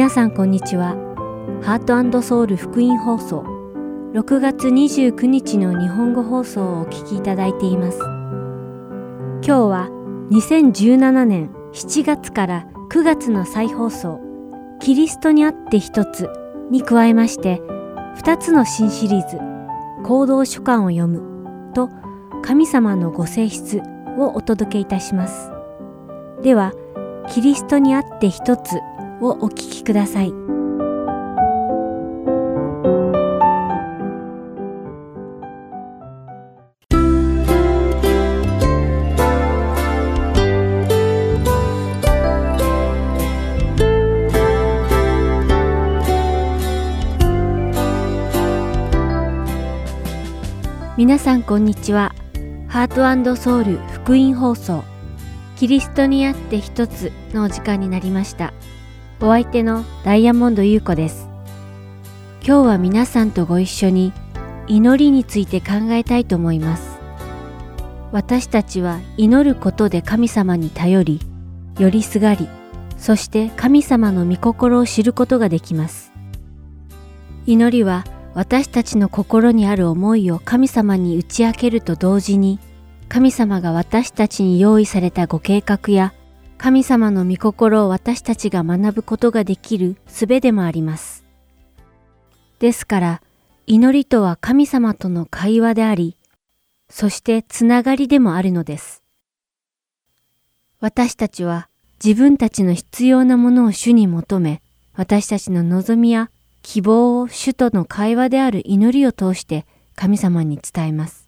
皆さんこんにちは。ハートソウル福音放送6月29日の日本語放送をお聞きいただいています。今日は2017年7月から9月の再放送キリストにあって一つに加えまして2つの新シリーズ行動書簡を読むと神様のご性質をお届けいたします。では、キリストにあって一つをお聞きください。皆さんこんにちは。ハートソウル福音放送キリストにあって一つのお時間になりました。お相手のダイヤモンド優子です。今日は皆さんとご一緒に祈りについて考えたいと思います。私たちは祈ることで神様に頼り、よりすがり、そして神様の御心を知ることができます。祈りは私たちの心にある思いを神様に打ち明けると同時に、神様が私たちに用意されたご計画や神様の御心を私たちが学ぶことができる術でもあります。ですから、祈りとは神様との会話であり、そしてつながりでもあるのです。私たちは自分たちの必要なものを主に求め、私たちの望みや希望を主との会話である祈りを通して神様に伝えます。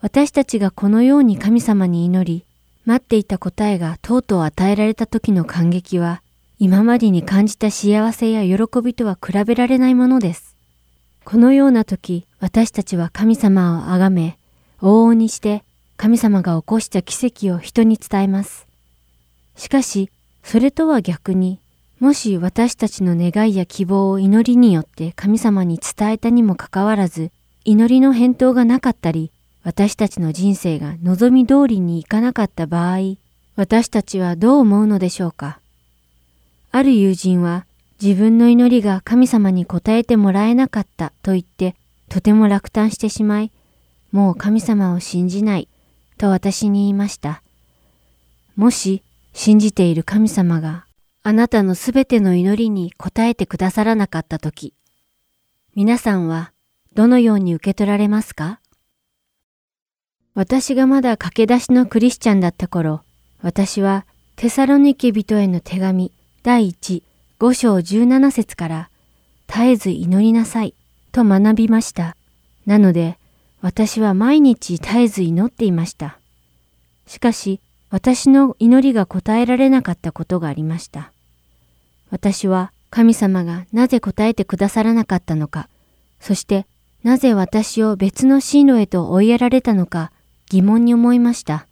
私たちがこのように神様に祈り、待っていた答えがとうとう与えられた時の感激は、今までに感じた幸せや喜びとは比べられないものです。このような時、私たちは神様を崇め、往々にして神様が起こした奇跡を人に伝えます。しかし、それとは逆に、もし私たちの願いや希望を祈りによって神様に伝えたにもかかわらず、祈りの返答がなかったり、私たちの人生が望み通りにいかなかった場合、私たちはどう思うのでしょうか？ある友人は自分の祈りが神様に応えてもらえなかったと言ってとても落胆してしまい、もう神様を信じないと私に言いました。もし信じている神様があなたのすべての祈りに応えてくださらなかったとき、皆さんはどのように受け取られますか？私がまだ駆け出しのクリスチャンだった頃、私はテサロニケ人への手紙第1、5章17節から絶えず祈りなさいと学びました。なので私は毎日絶えず祈っていました。しかし私の祈りが答えられなかったことがありました。私は神様がなぜ答えてくださらなかったのか、そしてなぜ私を別の進路へと追いやられたのか疑問に思いました。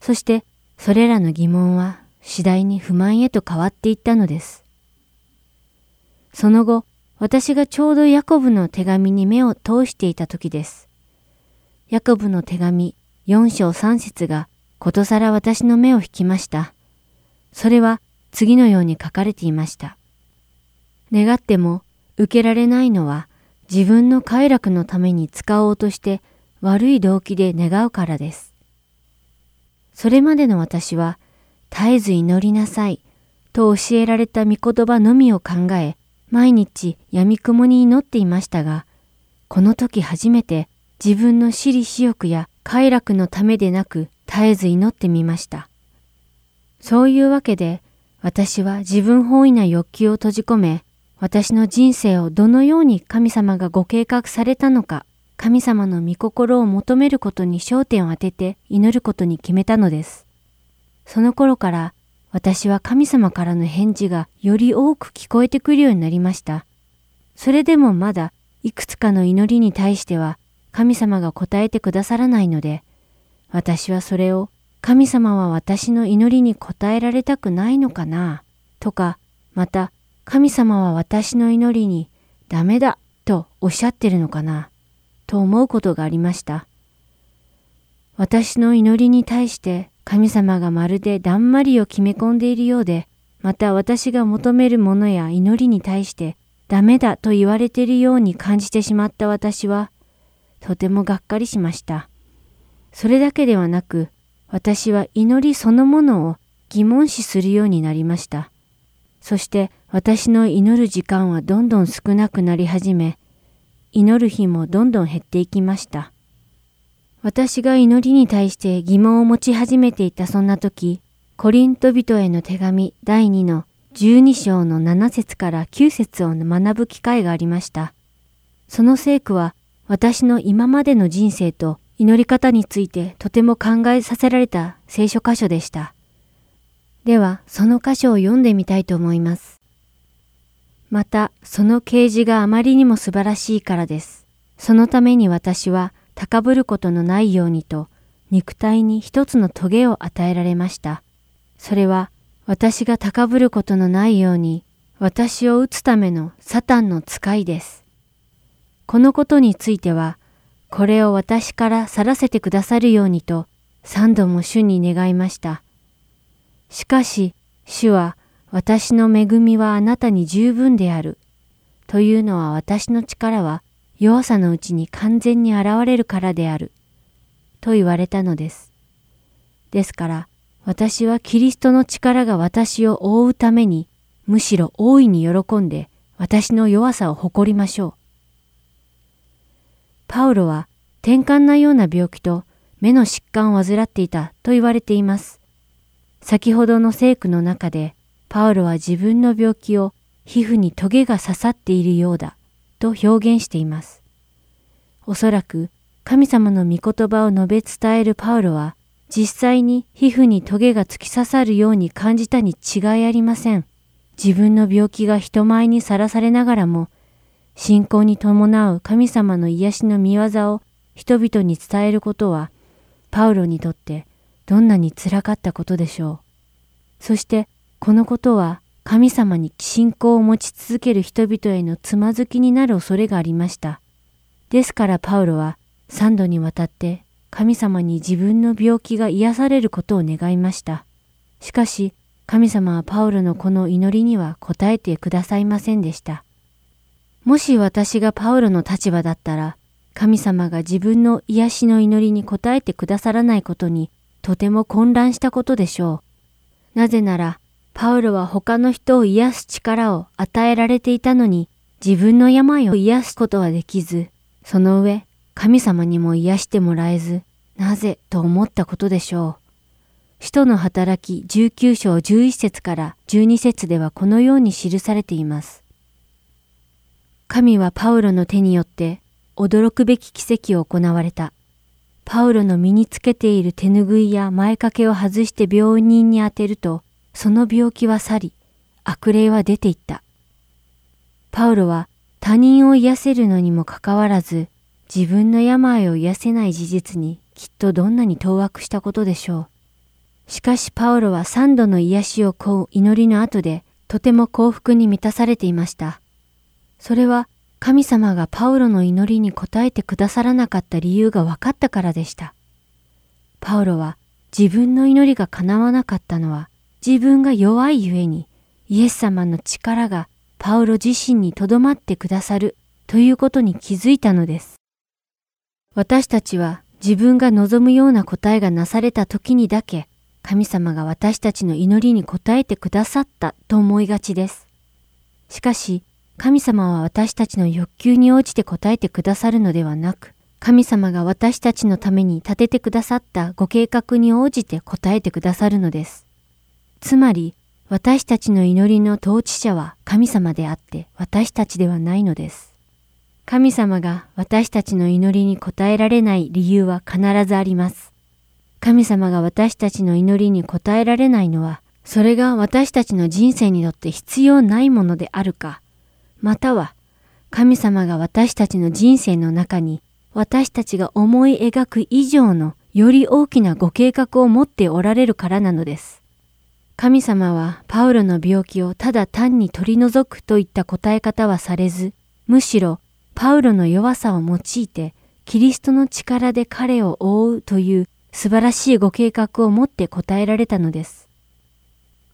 そしてそれらの疑問は次第に不満へと変わっていったのです。その後、私がちょうどヤコブの手紙に目を通していた時です。ヤコブの手紙4章3節がことさら私の目を引きました。それは次のように書かれていました。願っても受けられないのは自分の快楽のために使おうとして悪い動機で願うからです。それまでの私は、絶えず祈りなさいと教えられた御言葉のみを考え、毎日闇雲に祈っていましたが、この時初めて自分の私利私欲や快楽のためでなく絶えず祈ってみました。そういうわけで、私は自分本位な欲求を閉じ込め、私の人生をどのように神様がご計画されたのか神様の御心を求めることに焦点を当てて祈ることに決めたのです。その頃から私は神様からの返事がより多く聞こえてくるようになりました。それでもまだいくつかの祈りに対しては神様が答えてくださらないので、私はそれを神様は私の祈りに応えられたくないのかなとか、また神様は私の祈りにダメだとおっしゃってるのかなと思うことがありました。私の祈りに対して神様がまるでだんまりを決め込んでいるようで、また私が求めるものや祈りに対してダメだと言われているように感じてしまった私は、とてもがっかりしました。それだけではなく、私は祈りそのものを疑問視するようになりました。そして私の祈る時間はどんどん少なくなり始め、祈る日もどんどん減っていきました。私が祈りに対して疑問を持ち始めていたそんな時、コリント人への手紙第2の12章の7節から9節を学ぶ機会がありました。その聖句は私の今までの人生と祈り方についてとても考えさせられた聖書箇所でした。では、その箇所を読んでみたいと思います。また、その啓示があまりにも素晴らしいからです。そのために私は高ぶることのないようにと、肉体に一つの棘を与えられました。それは、私が高ぶることのないように、私を打つためのサタンの使いです。このことについては、これを私から去らせてくださるようにと、三度も主に願いました。しかし、主は、私の恵みはあなたに十分である。というのは私の力は弱さのうちに完全に現れるからである。と言われたのです。ですから、私はキリストの力が私を覆うために、むしろ大いに喜んで私の弱さを誇りましょう。パウロは転換なような病気と目の疾患を患っていたと言われています。先ほどの聖句の中で、パウロは自分の病気を皮膚にトゲが刺さっているようだと表現しています。おそらく神様の御言葉を述べ伝えるパウロは実際に皮膚にトゲが突き刺さるように感じたに違いありません。自分の病気が人前にさらされながらも信仰に伴う神様の癒しの見業を人々に伝えることはパウロにとってどんなにつらかったことでしょう。そしてこのことは神様に信仰を持ち続ける人々へのつまずきになる恐れがありました。ですからパウロは三度にわたって神様に自分の病気が癒されることを願いました。しかし神様はパウロのこの祈りには応えてくださいませんでした。もし私がパウロの立場だったら、神様が自分の癒しの祈りに応えてくださらないことにとても混乱したことでしょう。なぜなら、パウロは他の人を癒す力を与えられていたのに、自分の病を癒すことはできず、その上、神様にも癒してもらえず、なぜと思ったことでしょう。使徒の働き19章11節から12節ではこのように記されています。神はパウロの手によって驚くべき奇跡を行われた。パウロの身につけている手ぬぐいや前掛けを外して病人に当てると、その病気は去り、悪霊は出ていった。パウロは他人を癒せるのにもかかわらず、自分の病を癒せない事実にきっとどんなに当惑したことでしょう。しかしパウロは三度の癒しを請う祈りの後で、とても幸福に満たされていました。それは神様がパウロの祈りに応えてくださらなかった理由が分かったからでした。パウロは自分の祈りが叶わなかったのは自分が弱いゆえにイエス様の力がパウロ自身に留まってくださるということに気づいたのです。私たちは自分が望むような答えがなされた時にだけ神様が私たちの祈りに応えてくださったと思いがちです。しかし神様は私たちの欲求に応じて答えてくださるのではなく、神様が私たちのために立ててくださったご計画に応じて答えてくださるのです。つまり、私たちの祈りの統治者は神様であって私たちではないのです。神様が私たちの祈りに応えられない理由は必ずあります。神様が私たちの祈りに応えられないのは、それが私たちの人生にとって必要ないものであるか、または神様が私たちの人生の中に私たちが思い描く以上のより大きなご計画を持っておられるからなのです。神様はパウロの病気をただ単に取り除くといった答え方はされず、むしろパウロの弱さを用いてキリストの力で彼を覆うという素晴らしいご計画を持って答えられたのです。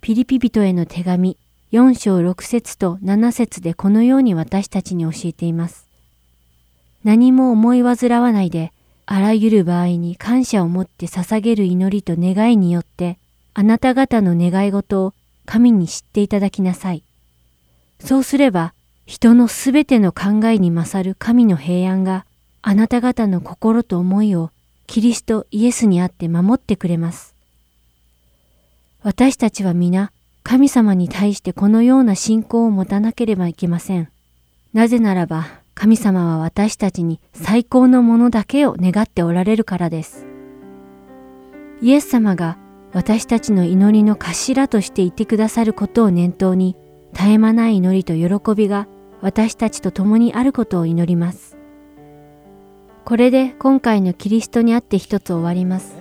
ピリピ人への手紙4章6節と7節でこのように私たちに教えています。何も思い煩わないで、あらゆる場合に感謝を持って捧げる祈りと願いによって、あなた方の願い事を神に知っていただきなさい。そうすれば、人のすべての考えに勝る神の平安があなた方の心と思いをキリストイエスにあって守ってくれます。私たちは皆神様に対してこのような信仰を持たなければいけません。なぜならば神様は私たちに最高のものだけを願っておられるからです。イエス様が私たちの祈りの頭としていてくださることを念頭に絶え間ない祈りと喜びが私たちと共にあることを祈ります。これで今回のキリストにあって一つ終わります。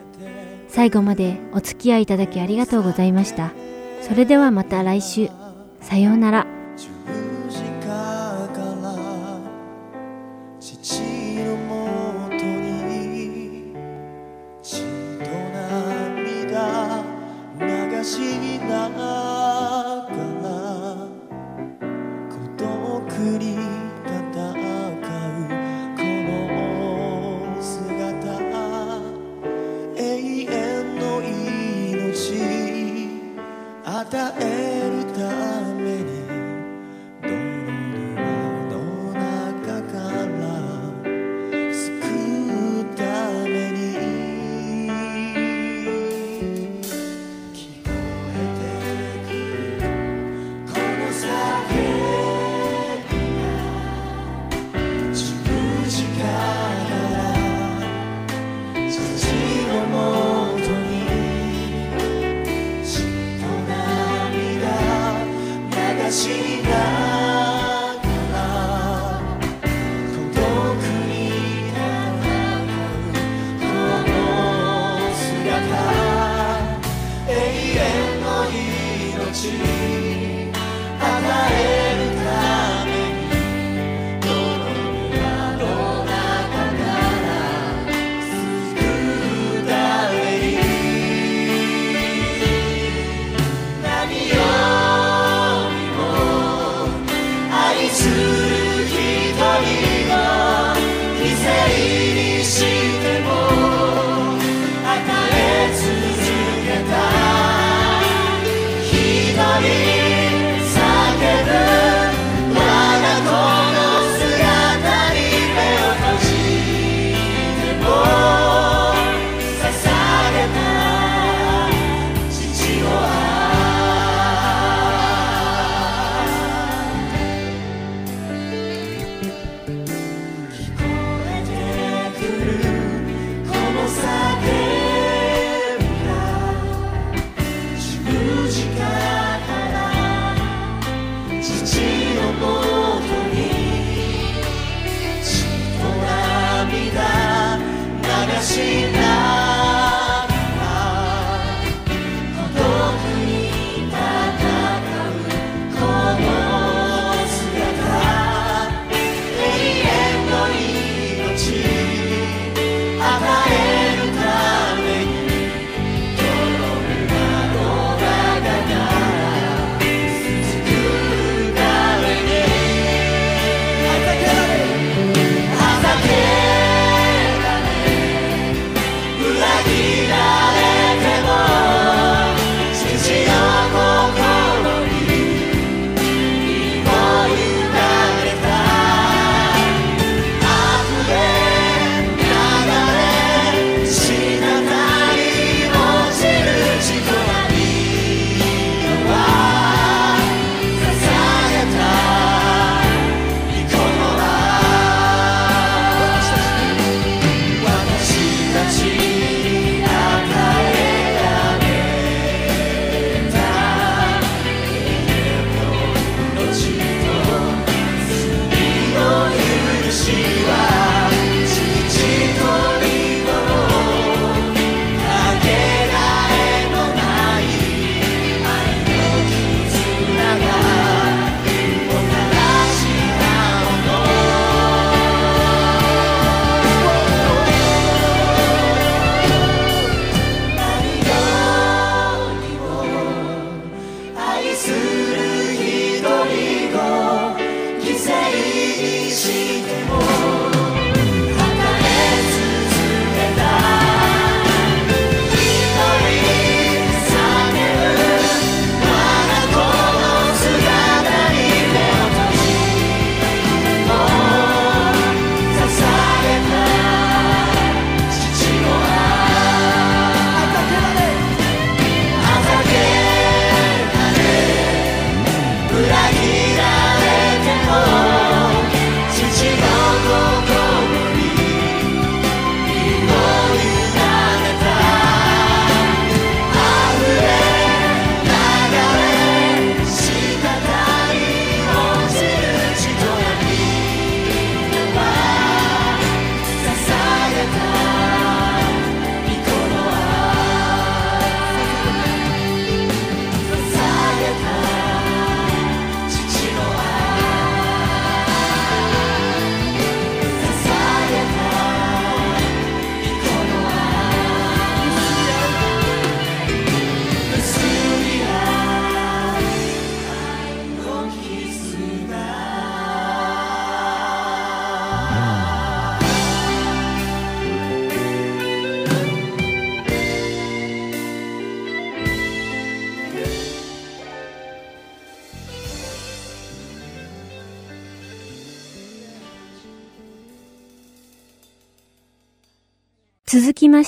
最後までお付き合いいただきありがとうございました。それではまた来週。さようなら。作り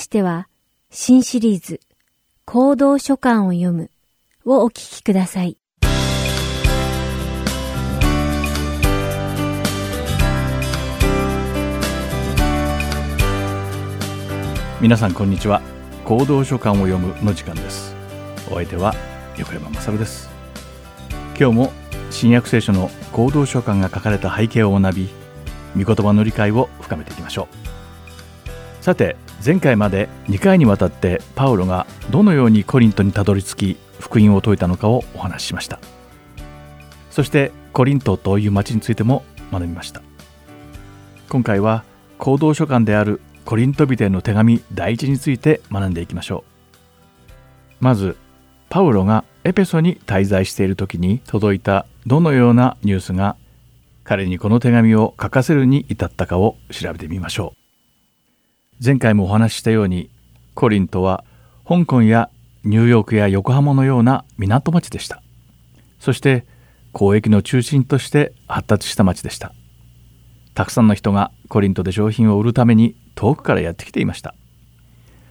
しては、新シリーズ、行動書簡を読むをお聞きください。皆さんこんにちは。行動書簡を読むの時間です。お相手は横山まさるです。今日も新約聖書の行動書簡が書かれた背景を学び御言葉の理解を深めていきましょう。さて前回まで2回にわたってパウロがどのようにコリントにたどり着き福音を説いたのかをお話ししました。そしてコリントという町についても学びました。今回は行動書簡であるコリントビテの手紙第一について学んでいきましょう。まずパウロがエペソに滞在している時に届いたどのようなニュースが彼にこの手紙を書かせるに至ったかを調べてみましょう。前回もお話ししたようにコリントは香港やニューヨークや横浜のような港町でした。そして交易の中心として発達した町でした。たくさんの人がコリントで商品を売るために遠くからやってきていました。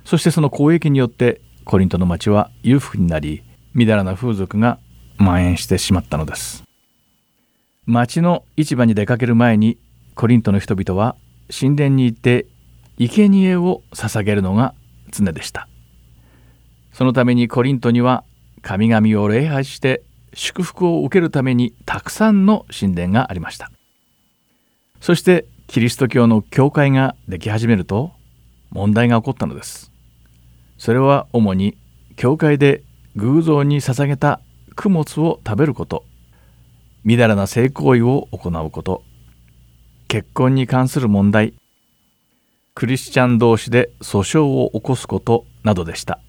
そしてその交易によってコリントの町は裕福になりみだらな風俗が蔓延してしまったのです。町の市場に出かける前にコリントの人々は神殿に行って生贄を捧げるのが常でした。そのためにコリントには神々を礼拝して祝福を受けるためにたくさんの神殿がありました。そしてキリスト教の教会ができ始めると問題が起こったのです。それは主に教会で偶像に捧げた供物を食べること。みだらな性行為を行うこと。結婚に関する問題。クリスチャン同士で訴訟を起こすことなどでした。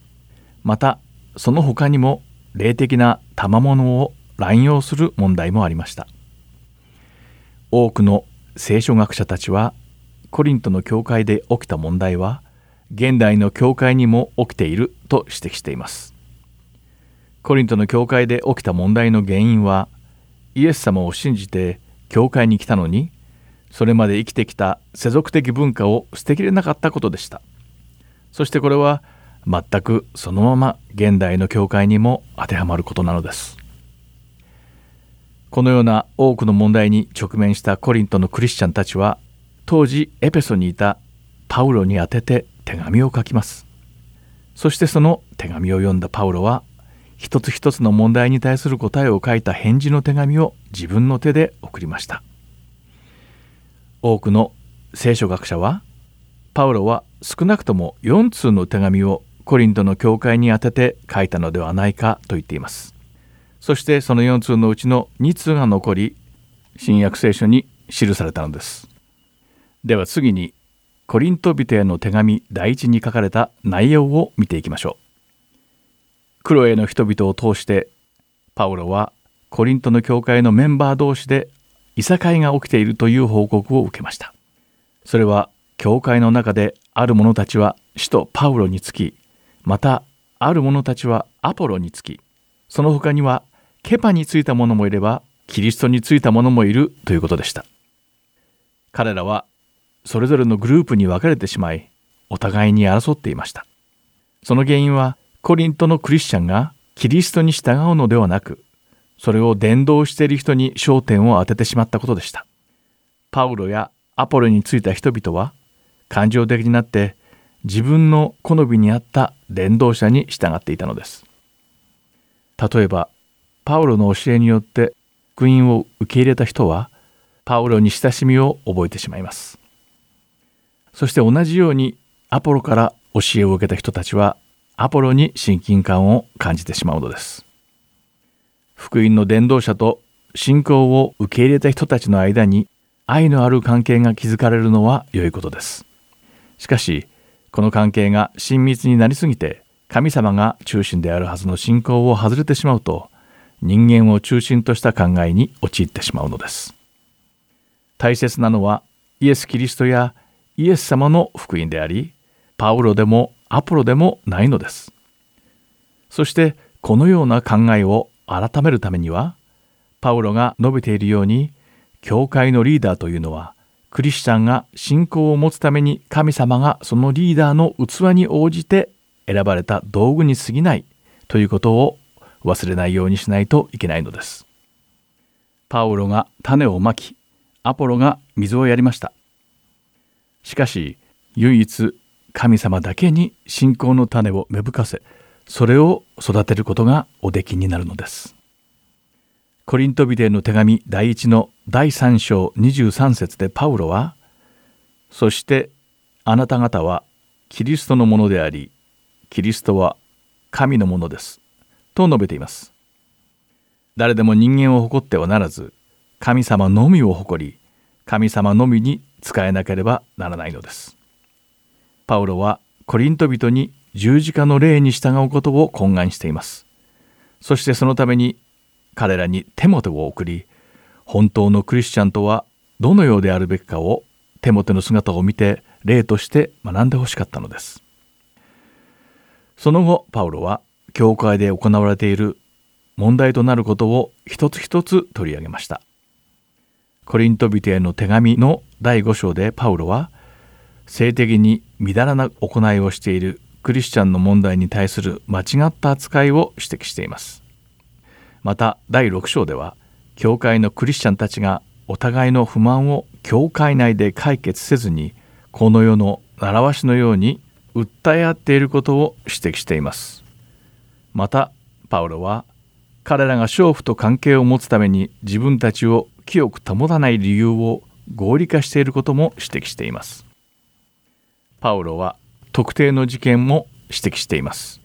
またその他にも霊的な賜物を乱用する問題もありました。多くの聖書学者たちはコリントの教会で起きた問題は現代の教会にも起きていると指摘しています。コリントの教会で起きた問題の原因はイエス様を信じて教会に来たのにそれまで生きてきた世俗的文化を捨てきれなかったことでした。そしてこれは全くそのまま現代の教会にも当てはまることなのです。このような多くの問題に直面したコリントのクリスチャンたちは当時エペソにいたパウロに宛てて手紙を書きます。そしてその手紙を読んだパウロは一つ一つの問題に対する答えを書いた返事の手紙を自分の手で送りました。多くの聖書学者はパウロは少なくとも4通の手紙をコリントの教会に宛てて書いたのではないかと言っています。そしてその4通のうちの2通が残り新約聖書に記されたのです。では次にコリント人への手紙第一に書かれた内容を見ていきましょう。クロエの人々を通してパウロはコリントの教会のメンバー同士でいさかいが起きているという報告を受けました。それは教会の中である者たちは使徒パウロにつきまたある者たちはアポロにつきその他にはケパについた者もいればキリストについた者もいるということでした。彼らはそれぞれのグループに分かれてしまいお互いに争っていました。その原因はコリントのクリスチャンがキリストに従うのではなく、それを伝道している人に焦点を当ててしまったことでした。パウロやアポロについた人々は感情的になって自分の好みに合った伝道者に従っていたのです。例えば、パウロの教えによって福音を受け入れた人は、パウロに親しみを覚えてしまいます。そして同じようにアポロから教えを受けた人たちはアポロに親近感を感じてしまうのです。福音の伝道者と信仰を受け入れた人たちの間に愛のある関係が築かれるのは良いことです。しかし、この関係が親密になりすぎて神様が中心であるはずの信仰を外れてしまうと人間を中心とした考えに陥ってしまうのです。大切なのはイエス・キリストやイエス様の福音であり、パウロでもアポロでもないのです。そしてこのような考えを改めるためにはパウロが述べているように教会のリーダーというのはクリスチャンが信仰を持つために神様がそのリーダーの器に応じて選ばれた道具に過ぎないということを忘れないようにしないといけないのです。パウロが種をまき、アポロが水をやりました。しかし、唯一神様だけに信仰の種を芽吹かせ、それを育てることがおできになるのです。コリントビデの手紙第1の第3章23節でパウロは、そしてあなた方はキリストのものであり、キリストは神のものです。と述べています。誰でも人間を誇ってはならず、神様のみを誇り、神様のみに仕えなければならないのです。パウロはコリント人に十字架の霊に従うことを懇願しています。そしてそのために彼らにテモテを送り、本当のクリスチャンとはどのようであるべきかをテモテの姿を見て例として学んでほしかったのです。その後、パウロは教会で行われている問題となることを一つ一つ取り上げました。コリント人への手紙の第5章でパウロは性的にみだらな行いをしているクリスチャンの問題に対する間違った扱いを指摘しています。また第6章では教会のクリスチャンたちがお互いの不満を教会内で解決せずにこの世の習わしのように訴え合っていることを指摘しています。またパウロは彼らが娼婦と関係を持つために自分たちを清く保たない理由を合理化していることも指摘しています。パウロは特定の事件も指摘しています。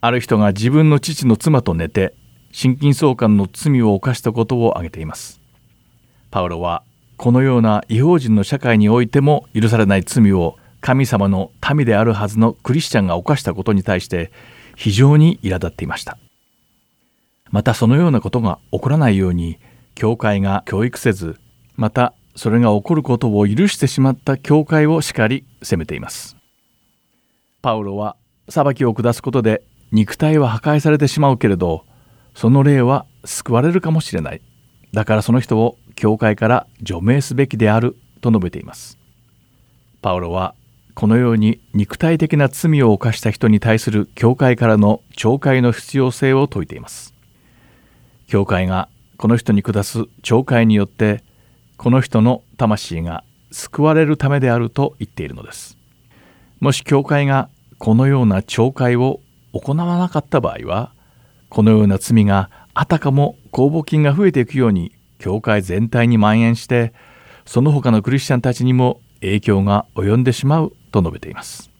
ある人が自分の父の妻と寝て心筋相関の罪を犯したことを挙げています。パウロはこのような違法人の社会においても許されない罪を神様の民であるはずのクリスチャンが犯したことに対して非常に苛立っていました。またそのようなことが起こらないように教会が教育せずまたそれが起こることを許してしまった教会を叱り責めています。パウロは裁きを下すことで肉体は破壊されてしまうけれどその霊は救われるかもしれない。だからその人を教会から除名すべきであると述べています。パウロはこのように肉体的な罪を犯した人に対する教会からの懲戒の必要性を説いています。教会がこの人に下す懲戒によってこの人の魂が救われるためであると言っているのです。もし教会がこのような懲戒を行わなかった場合はこのような罪があたかも公募金が増えていくように教会全体に蔓延してその他のクリスチャンたちにも影響が及んでしまうと述べています。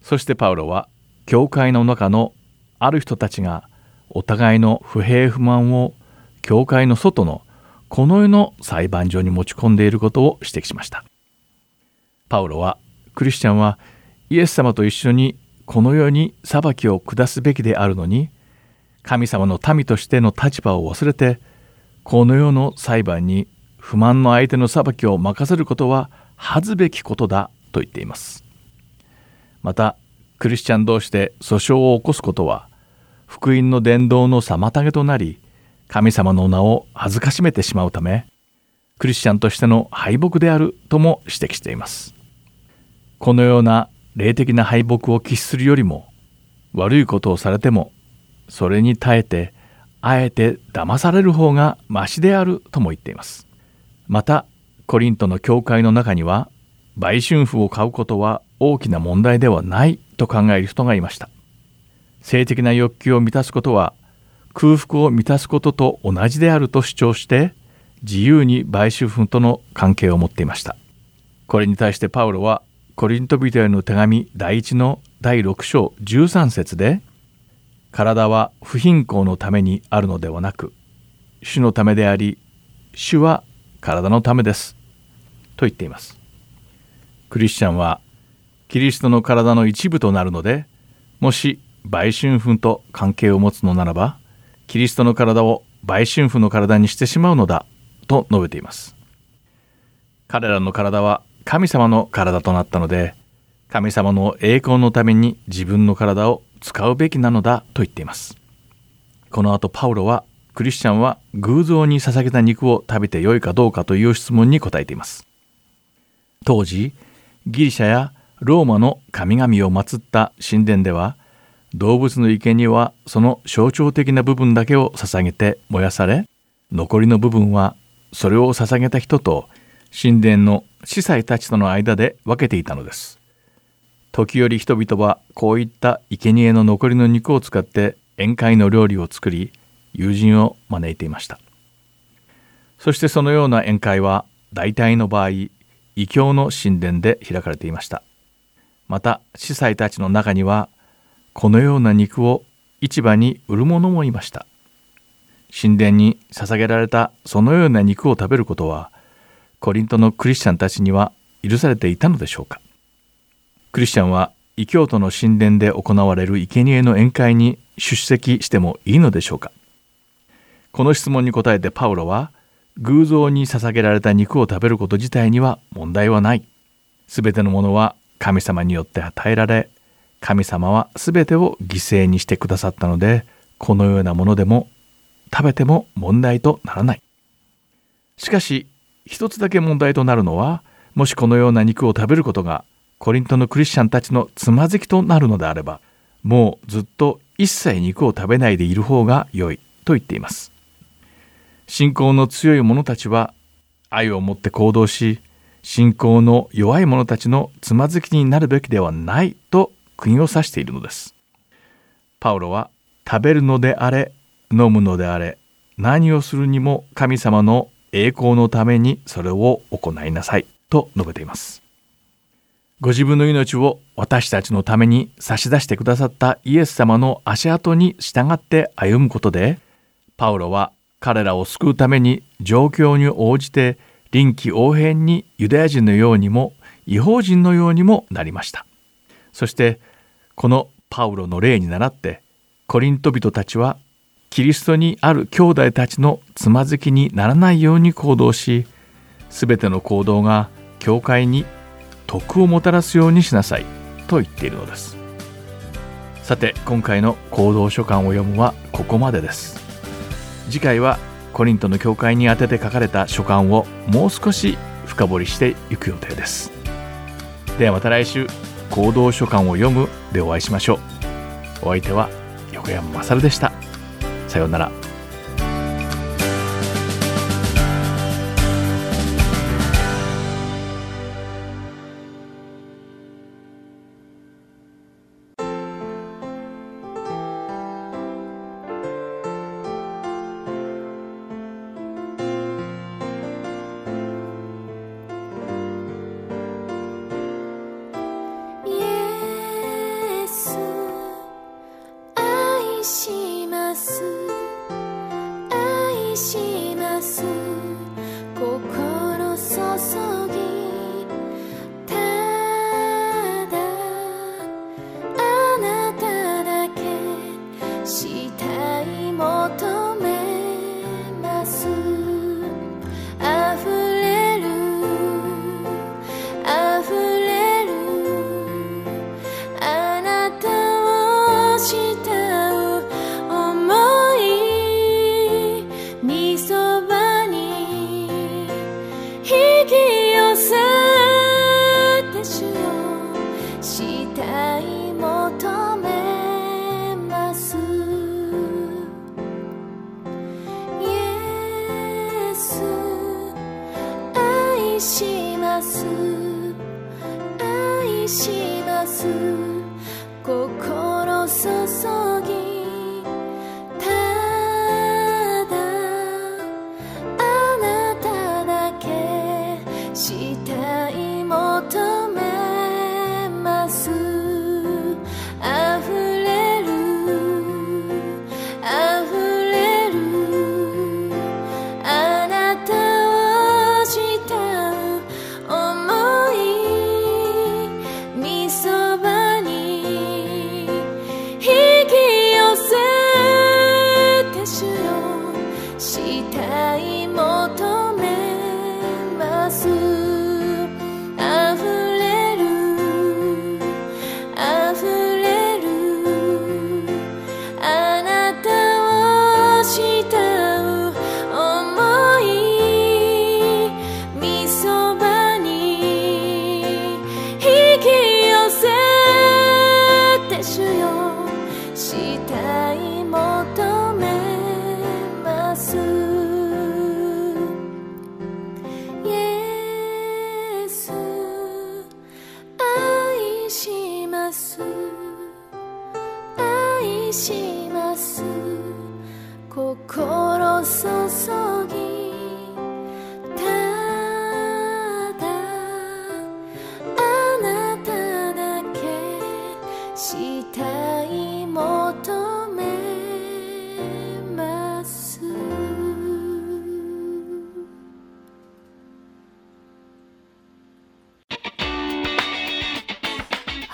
そしてパウロは教会の中のある人たちがお互いの不平不満を教会の外のこの世の裁判所に持ち込んでいることを指摘しました。パウロはクリスチャンはイエス様と一緒にこの世に裁きを下すべきであるのに神様の民としての立場を忘れてこの世の裁判に不満の相手の裁きを任せることは恥ずべきことだと言っています。またクリスチャン同士で訴訟を起こすことは福音の伝道の妨げとなり神様の名を恥ずかしめてしまうためクリスチャンとしての敗北であるとも指摘しています。このような霊的な敗北を喫するよりも悪いことをされてもそれに耐えてあえて騙される方がましであるとも言っています。またコリントの教会の中には売春婦を買うことは大きな問題ではないと考える人がいました。性的な欲求を満たすことは空腹を満たすことと同じであると主張して自由に売春婦との関係を持っていました。これに対してパウロはコリントビデオの手紙第1の第6章13節で体は不貧困のためにあるのではなく主のためであり主は体のためです。と言っています。クリスチャンはキリストの体の一部となるのでもし売春婦と関係を持つのならばキリストの体を売春婦の体にしてしまうのだと述べています。彼らの体は神様の体となったので神様の栄光のために自分の体を使うべきなのだと言っています。この後パウロはクリスチャンは偶像に捧げた肉を食べてよいかどうかという質問に答えています。当時ギリシャやローマの神々を祀った神殿では動物の生贄はその象徴的な部分だけを捧げて燃やされ残りの部分はそれを捧げた人と神殿の司祭たちとの間で分けていたのです。時折人々はこういった生贄の残りの肉を使って宴会の料理を作り友人を招いていました。そしてそのような宴会は大体の場合異教の神殿で開かれていました。また司祭たちの中にはこのような肉を市場に売る者もいました。神殿に捧げられたそのような肉を食べることはコリントのクリスチャンたちには許されていたのでしょうか？クリスチャンは異教徒の神殿で行われる生贄の宴会に出席してもいいのでしょうか？この質問に答えてパウロは偶像に捧げられた肉を食べること自体には問題はない。全てのものは神様によって与えられ神様は全てを犠牲にしてくださったのでこのようなものでも食べても問題とならない。しかし一つだけ問題となるのはもしこのような肉を食べることがコリントのクリスチャンたちのつまずきとなるのであればもうずっと一切肉を食べないでいる方が良いと言っています。信仰の強い者たちは愛を持って行動し信仰の弱い者たちのつまずきになるべきではないと釘を刺しているのです。パウロは食べるのであれ飲むのであれ何をするにも神様の栄光のためにそれを行いなさい。と述べています。ご自分の命を私たちのために差し出してくださったイエス様の足跡に従って歩むことでパウロは彼らを救うために状況に応じて臨機応変にユダヤ人のようにも違法人のようにもなりました。そしてこのパウロの例に倣ってコリント人たちはキリストにある兄弟たちのつまずきにならないように行動し全ての行動が教会に徳をもたらすようにしなさいと言っているのです。さて今回の行動書簡を読むはここまでです。次回はコリントの教会に宛てて書かれた書簡をもう少し深掘りしていく予定です。ではまた来週行動書簡を読むでお会いしましょう。お相手は横山まさるでした。さようなら。します。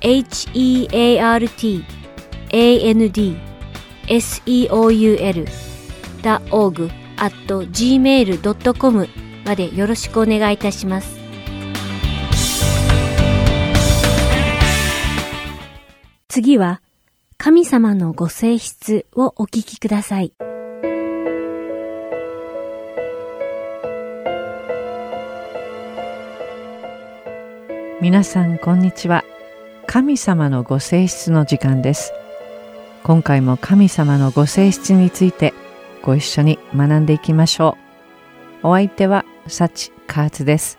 heartandseoul.org at gmail.com までよろしくお願いいたします。次は神様のご性質をお聞きください。皆さんこんにちは神様のご性質の時間です。今回も神様のご性質についてご一緒に学んでいきましょう。お相手は幸カーツです。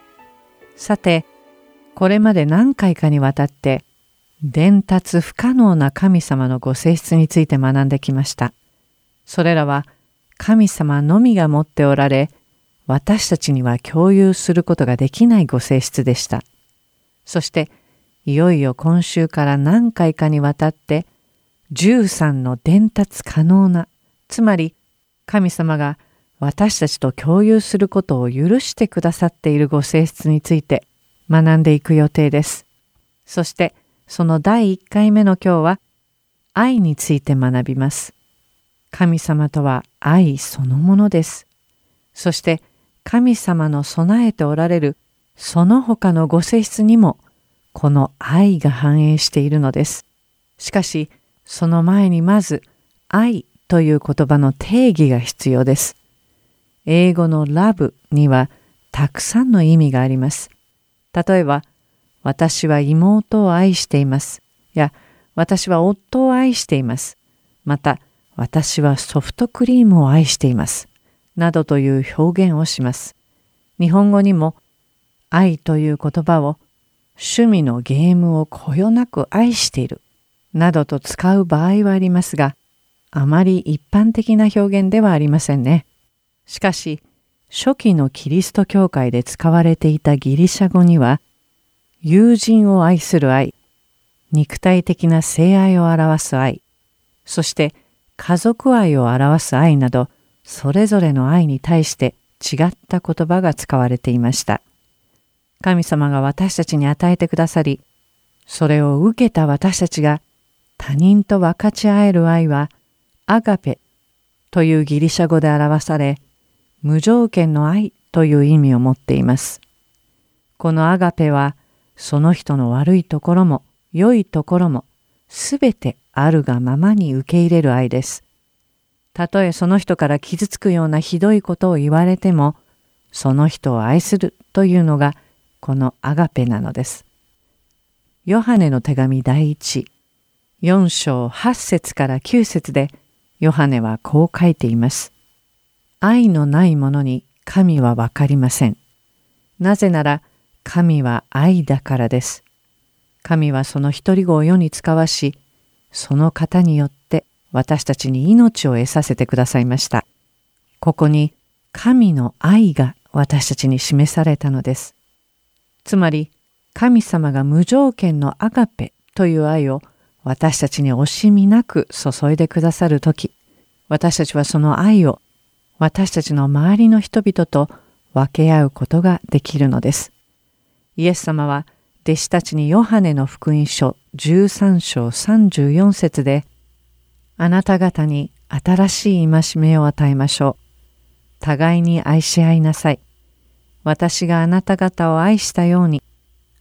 さてこれまで何回かにわたって伝達不可能な神様のご性質について学んできました。それらは神様のみが持っておられ私たちには共有することができないご性質でした。そしていよいよ今週から何回かにわたって13の伝達可能なつまり神様が私たちと共有することを許してくださっているご性質について学んでいく予定です。そしてその第1回目の今日は愛について学びます。神様とは愛そのものです。そして神様の備えておられるその他のご性質にもこの愛が反映しているのです。しかしその前にまず愛という言葉の定義が必要です。英語の love にはたくさんの意味があります。例えば、私は妹を愛しています。や、私は夫を愛しています。また、私はソフトクリームを愛しています。などという表現をします。日本語にも愛という言葉を趣味のゲームをこよなく愛しているなどと使う場合はありますが、あまり一般的な表現ではありませんね。しかし、初期のキリスト教会で使われていたギリシャ語には、友人を愛する愛、肉体的な性愛を表す愛、そして家族愛を表す愛など、それぞれの愛に対して違った言葉が使われていました。神様が私たちに与えてくださり、それを受けた私たちが他人と分かち合える愛は、アガペというギリシャ語で表され、無条件の愛という意味を持っています。このアガペは、その人の悪いところも良いところもすべてあるがままに受け入れる愛です。たとえその人から傷つくようなひどいことを言われても、その人を愛するというのがこのアガペなのです。ヨハネの手紙第一、4章8節から9節でヨハネはこう書いています。愛のないものに神はわかりません。なぜなら神は愛だからです。神はその一人子を世に使わし、その方によって私たちに命を得させてくださいました。ここに神の愛が私たちに示されたのです。つまり神様が無条件のアガペという愛を私たちに惜しみなく注いでくださるとき、私たちはその愛を私たちの周りの人々と分け合うことができるのです。イエス様は弟子たちにヨハネの福音書13章34節であなた方に新しい戒めを与えましょう。互いに愛し合いなさい。私があなた方を愛したように、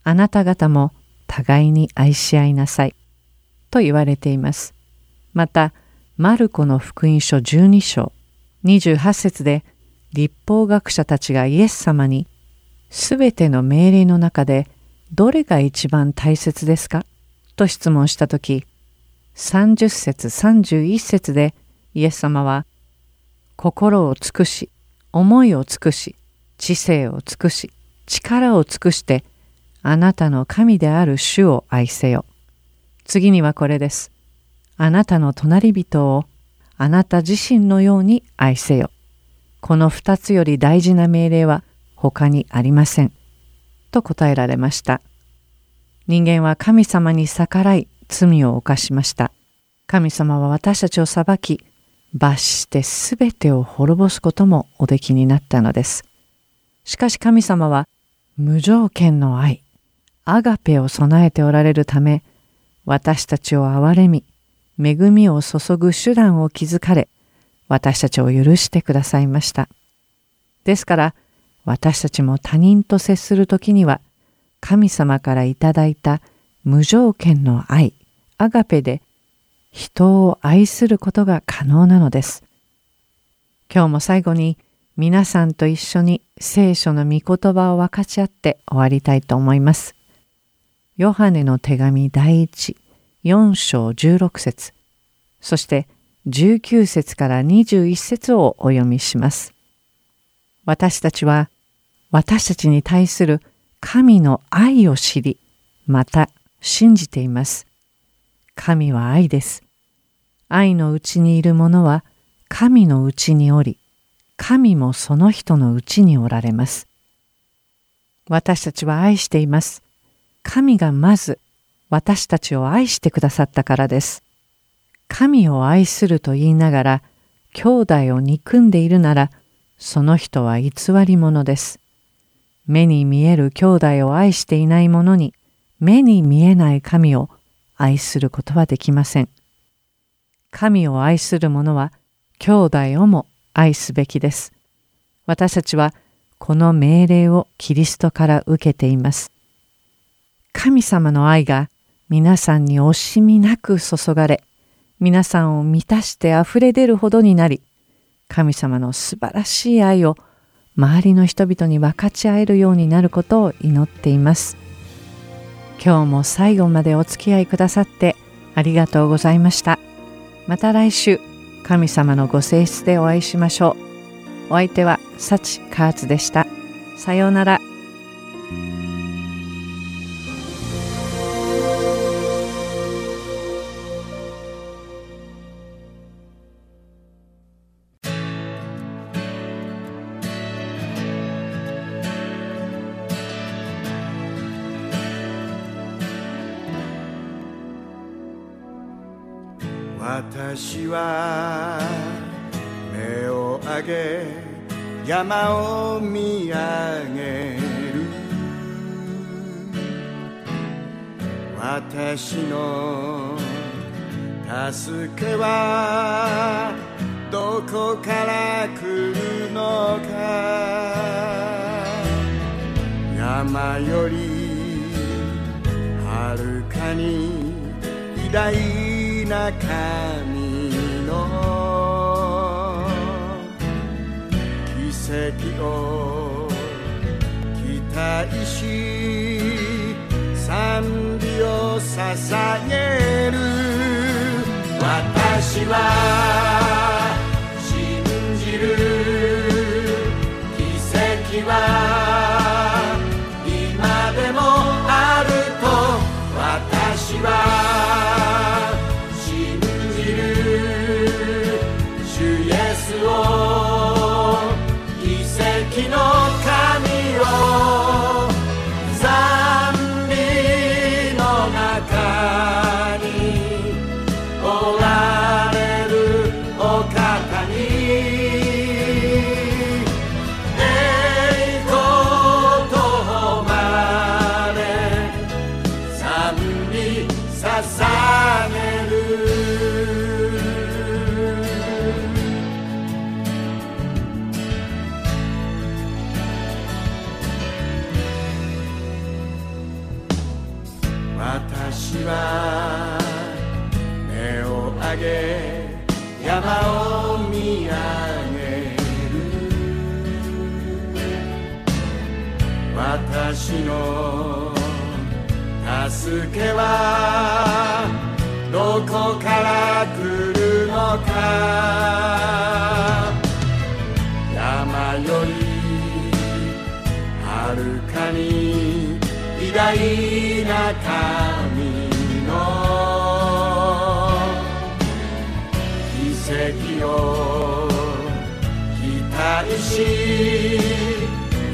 あなた方も互いに愛し合いなさい。と言われています。また、マルコの福音書12章28節で立法学者たちがイエス様にすべての命令の中でどれが一番大切ですか？と質問したとき30節31節でイエス様は心を尽くし思いを尽くし知性を尽くし力を尽くしてあなたの神である主を愛せよ。次にはこれです。あなたの隣人をあなた自身のように愛せよ。この二つより大事な命令は他にありません。と答えられました。人間は神様に逆らい罪を犯しました。神様は私たちを裁き、罰してすべてを滅ぼすこともおできになったのです。しかし神様は無条件の愛、アガペを備えておられるため、私たちを憐れみ、恵みを注ぐ手段を築かれ、私たちを許してくださいました。ですから、私たちも他人と接するときには、神様からいただいた無条件の愛、アガペで人を愛することが可能なのです。今日も最後に皆さんと一緒に聖書の御言葉を分かち合って終わりたいと思います。ヨハネの手紙第一4章16節そして19節から21節をお読みします。私たちは私たちに対する神の愛を知り、また信じています。神は愛です。愛のうちにいる者は神のうちにおり、神もその人のうちにおられます。私たちは愛しています。神がまず私たちを愛してくださったからです。神を愛すると言いながら兄弟を憎んでいるならその人は偽り者です。目に見える兄弟を愛していない者に目に見えない神を愛することはできません。神を愛する者は兄弟をも愛すべきです。私たちはこの命令をキリストから受けています。神様の愛が皆さんに惜しみなく注がれ、皆さんを満たして溢れ出るほどになり、神様の素晴らしい愛を周りの人々に分かち合えるようになることを祈っています。今日も最後までお付き合いくださってありがとうございました。また来週、神様のご性質でお会いしましょう。お相手は幸カーツでした。さようなら。山を見上げる。私の助けはどこから来るのか。山よりはるかに偉大な神。と期待し賛美を捧げる。私は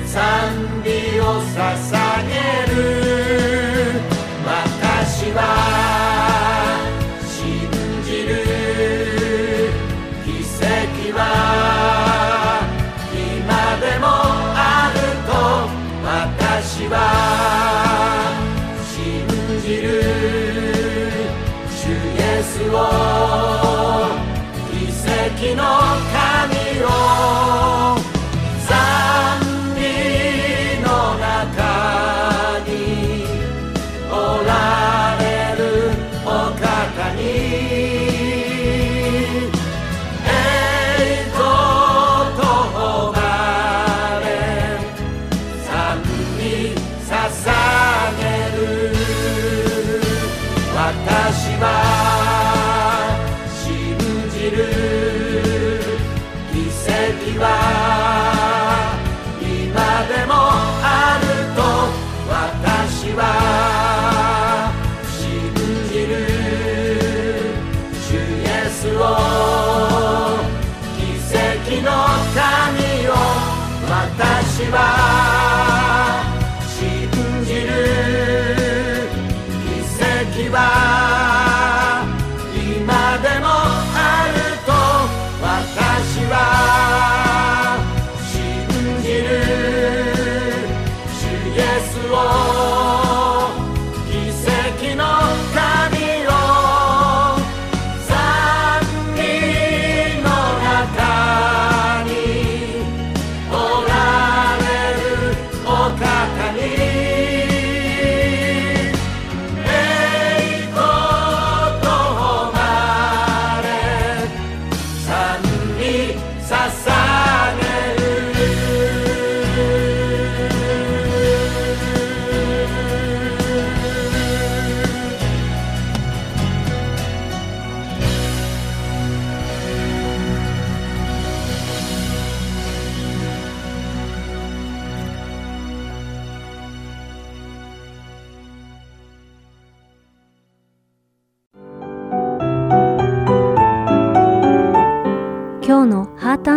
賛美を捧げる。は信じる。奇跡は今でも